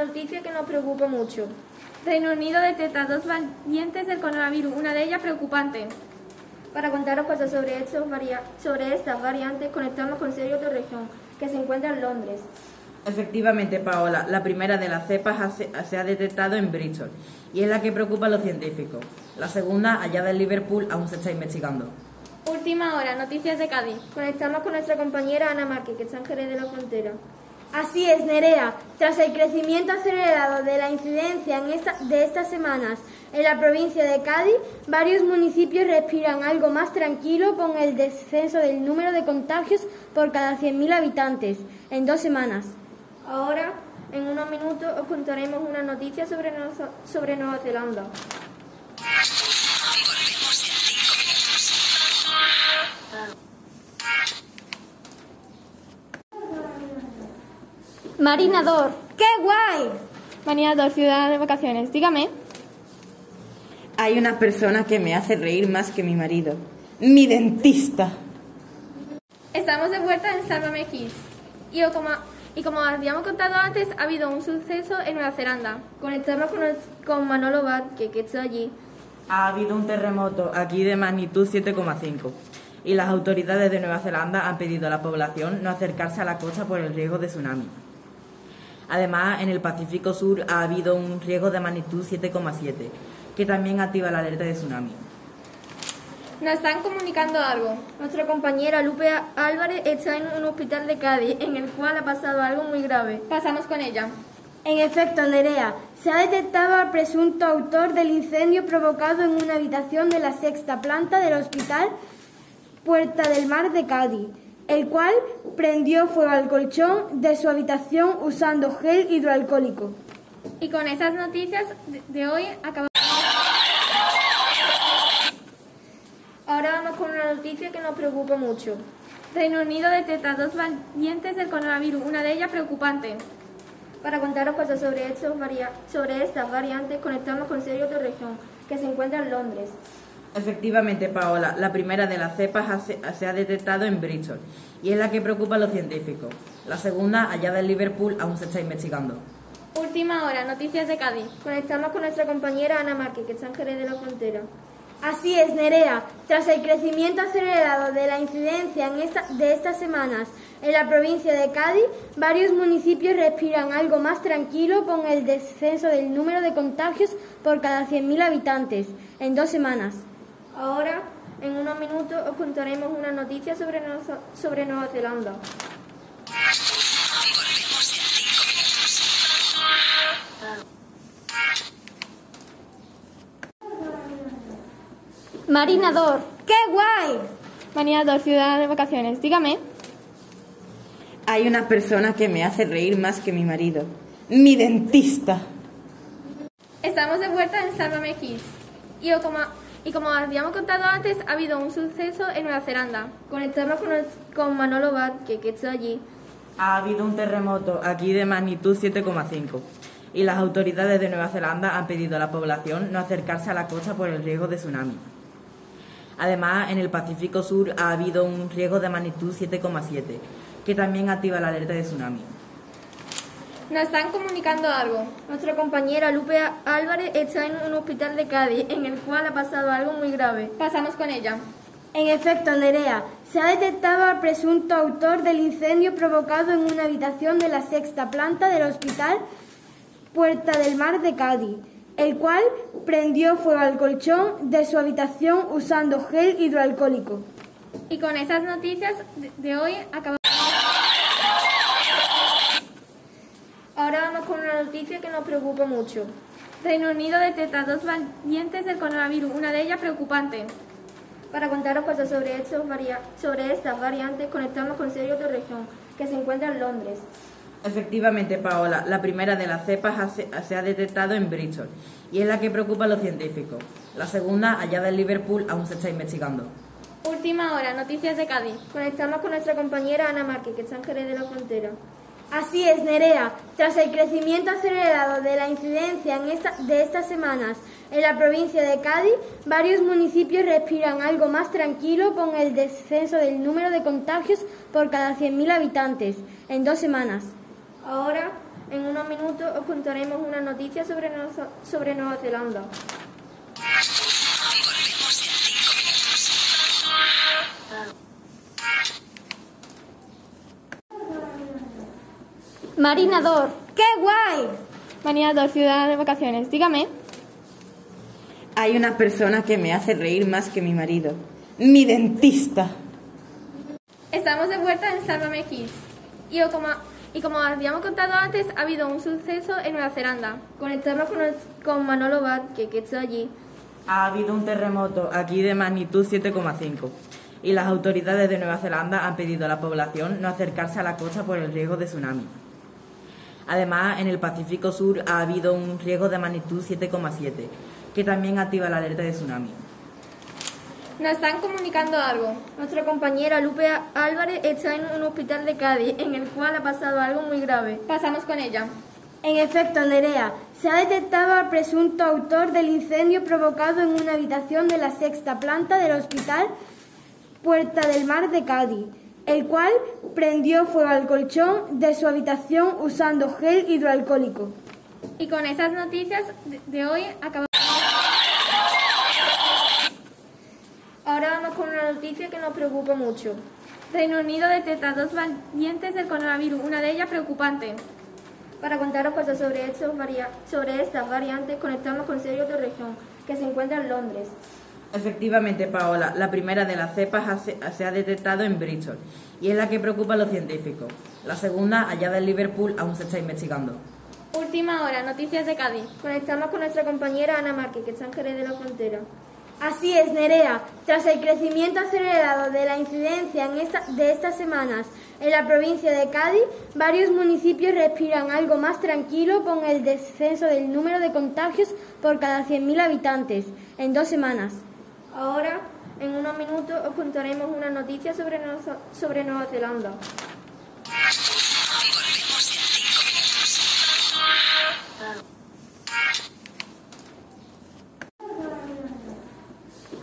una noticia que nos preocupa mucho. Reino Unido detecta dos variantes del coronavirus, una de ellas preocupante. Para contaros cosas sobre, estos sobre estas variantes, conectamos con Sergio Torrejón, que se encuentra en Londres. Efectivamente, Paola, la primera de las cepas se ha detectado en Bristol y es la que preocupa a los científicos. La segunda, hallada en Liverpool, aún se está investigando. Última hora, noticias de Cádiz. Conectamos con nuestra compañera Ana Márquez, que está en Jerez de la Frontera. Así es, Nerea. Tras el crecimiento acelerado de la incidencia en esta- de estas semanas en la provincia de Cádiz, varios municipios respiran algo más tranquilo con el descenso del número de contagios por cada 100.000 habitantes en dos semanas. Ahora, en unos minutos, os contaremos una noticia sobre, Nueva- sobre Nueva Zelanda. Marinador. ¡Qué guay! Marinador, ciudad de vacaciones. Dígame. Hay una persona que me hace reír más que mi marido. Mi dentista. Estamos de vuelta en Sálvame Kids. Y como, y como habíamos contado antes, ha habido un suceso en Nueva Zelanda. Conectamos con, el- con Manolo Bat, que, que está allí. Ha habido un terremoto aquí de magnitud 7,5 y las autoridades de Nueva Zelanda han pedido a la población no acercarse a la costa por el riesgo de tsunami. Además, en el Pacífico Sur ha habido un riesgo de magnitud 7,7 que también activa la alerta de tsunami. Nos están comunicando algo. Nuestra compañera Lupe Álvarez está en un hospital de Cádiz, en el cual ha pasado algo muy grave. Pasamos con ella. En efecto, Nerea, se ha detectado al presunto autor del incendio provocado en una habitación de la sexta planta del hospital Puerta del Mar de Cádiz, el cual prendió fuego al colchón de su habitación usando gel hidroalcohólico. Y con esas noticias de, de hoy acabamos. Ahora vamos con una noticia que nos preocupa mucho. Reino Unido detecta dos variantes del coronavirus, una de ellas preocupante. Para contaros cosas sobre, estos sobre estas variantes, conectamos con Sergio Torrejón, que se encuentra en Londres. Efectivamente, Paola, la primera de las cepas se, ha detectado en Bristol y es la que preocupa a los científicos. La segunda, hallada en Liverpool, aún se está investigando. Última hora, noticias de Cádiz. Conectamos con nuestra compañera Ana Márquez, que está en Jerez de la Frontera. Así es, Nerea. Tras el crecimiento acelerado de la incidencia en esta- de estas semanas en la provincia de Cádiz, varios municipios respiran algo más tranquilo con el descenso del número de contagios por cada 100.000 habitantes en dos semanas. Ahora, en unos minutos, os contaremos una noticia sobre, Nueva- sobre Nueva Zelanda. Marinador. ¡Qué guay! Marinador, ciudad de vacaciones. Dígame. Hay una persona que me hace reír más que mi marido. Mi dentista. Estamos de vuelta en Sálvame Kids. Y como, y como habíamos contado antes, ha habido un suceso en Nueva Zelanda. Conectamos con, el- con Manolo Bat, que, que allí. Ha habido un terremoto aquí de magnitud 7,5 y las autoridades de Nueva Zelanda han pedido a la población no acercarse a la costa por el riesgo de tsunami. Además, en el Pacífico Sur ha habido un riesgo de magnitud 7,7 que también activa la alerta de tsunami. Nos están comunicando algo. Nuestra compañera Lupe Álvarez está en un hospital de Cádiz, en el cual ha pasado algo muy grave. Pasamos con ella. En efecto, Nerea, se ha detectado al presunto autor del incendio provocado en una habitación de la sexta planta del hospital Puerta del Mar de Cádiz, el cual prendió fuego al colchón de su habitación usando gel hidroalcohólico. Y con esas noticias de, hoy acabamos. Noticia que nos preocupa mucho. Reino Unido detecta dos variantes del coronavirus, una de ellas preocupante. Para contaros cosas sobre, estos sobre estas variantes, conectamos con Sergio Torrejón, que se encuentra en Londres. Efectivamente, Paola, la primera de las cepas se ha detectado en Bristol y es la que preocupa a los científicos. La segunda, hallada en Liverpool, aún se está investigando. Última hora, noticias de Cádiz. Conectamos con nuestra compañera Ana Márquez, que está en Jerez de la Frontera. Así es, Nerea. Tras el crecimiento acelerado de la incidencia en esta- de estas semanas en la provincia de Cádiz, varios municipios respiran algo más tranquilo con el descenso del número de contagios por cada 100.000 habitantes en dos semanas. Ahora, en unos minutos os contaremos una noticia sobre, sobre Nueva Zelanda. Marinador. ¡Qué guay! Marinador, ciudad de vacaciones. Dígame. Hay una persona que me hace reír más que mi marido. Mi dentista. Estamos de vuelta en Sálvame Kids. Y como, y como habíamos contado antes, ha habido un suceso en Nueva Zelanda. Conectamos con, el- con Manolo Vázquez, que está allí. Ha habido un terremoto aquí de magnitud 7,5 y las autoridades de Nueva Zelanda han pedido a la población no acercarse a la costa por el riesgo de tsunami. Además, en el Pacífico Sur ha habido un riesgo de magnitud 7,7 que también activa la alerta de tsunami. Nos están comunicando algo. Nuestra compañera Lupe Álvarez está en un hospital de Cádiz, en el cual ha pasado algo muy grave. Pasamos con ella. En efecto, Nerea, se ha detectado al presunto autor del incendio provocado en una habitación de la sexta planta del hospital Puerta del Mar de Cádiz, el cual prendió fuego al colchón de su habitación usando gel hidroalcohólico. Y con esas noticias de, hoy acabamos. Ahora vamos con una noticia que nos preocupa mucho. Reino Unido detecta dos variantes del coronavirus, una de ellas preocupante. Para contaros cosas sobre, estos sobre estas variantes, conectamos con Sergio Torrejón, que se encuentra en Londres. Efectivamente, Paola, la primera de las cepas se, ha detectado en Bristol y es la que preocupa a los científicos. La segunda, allá de Liverpool, aún se está investigando. Última hora, noticias de Cádiz. Conectamos con nuestra compañera Ana Márquez, que está en Jerez de la Frontera. Así es, Nerea. Tras el crecimiento acelerado de la incidencia en esta- de estas semanas en la provincia de Cádiz, varios municipios respiran algo más tranquilo con el descenso del número de contagios por cada 100.000 habitantes en dos semanas. Ahora, en unos minutos, os contaremos una noticia sobre, Nueva- sobre Nueva Zelanda. Volvemos en cinco minutos.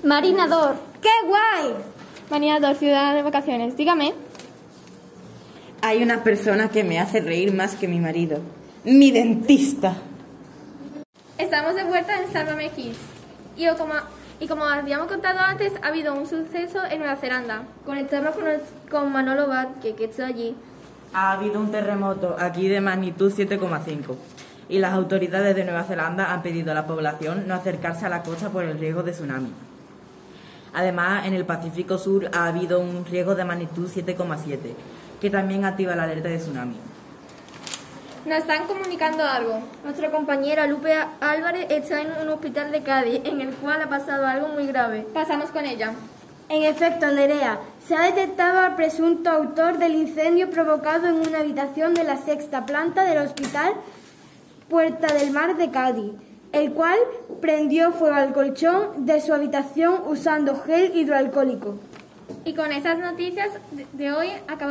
Marinador. ¡Qué guay! Marinador, ciudad de vacaciones. Dígame. Hay una persona que me hace reír más que mi marido. Mi dentista. Estamos de vuelta en Sálvame Kids. Y como, y como habíamos contado antes, ha habido un suceso en Nueva Zelanda. Conectamos con, el- con Manolo Vázquez, que está allí. Ha habido un terremoto aquí de magnitud 7,5 y las autoridades de Nueva Zelanda han pedido a la población no acercarse a la costa por el riesgo de tsunami. Además, en el Pacífico Sur ha habido un riesgo de magnitud 7,7 que también activa la alerta de tsunami. Nos están comunicando algo. Nuestra compañera Lupe Álvarez está en un hospital de Cádiz, en el cual ha pasado algo muy grave. Pasamos con ella. En efecto, Nerea, se ha detectado al presunto autor del incendio provocado en una habitación de la sexta planta del hospital Puerta del Mar de Cádiz, el cual prendió fuego al colchón de su habitación usando gel hidroalcohólico. Y con esas noticias de, de hoy acabamos.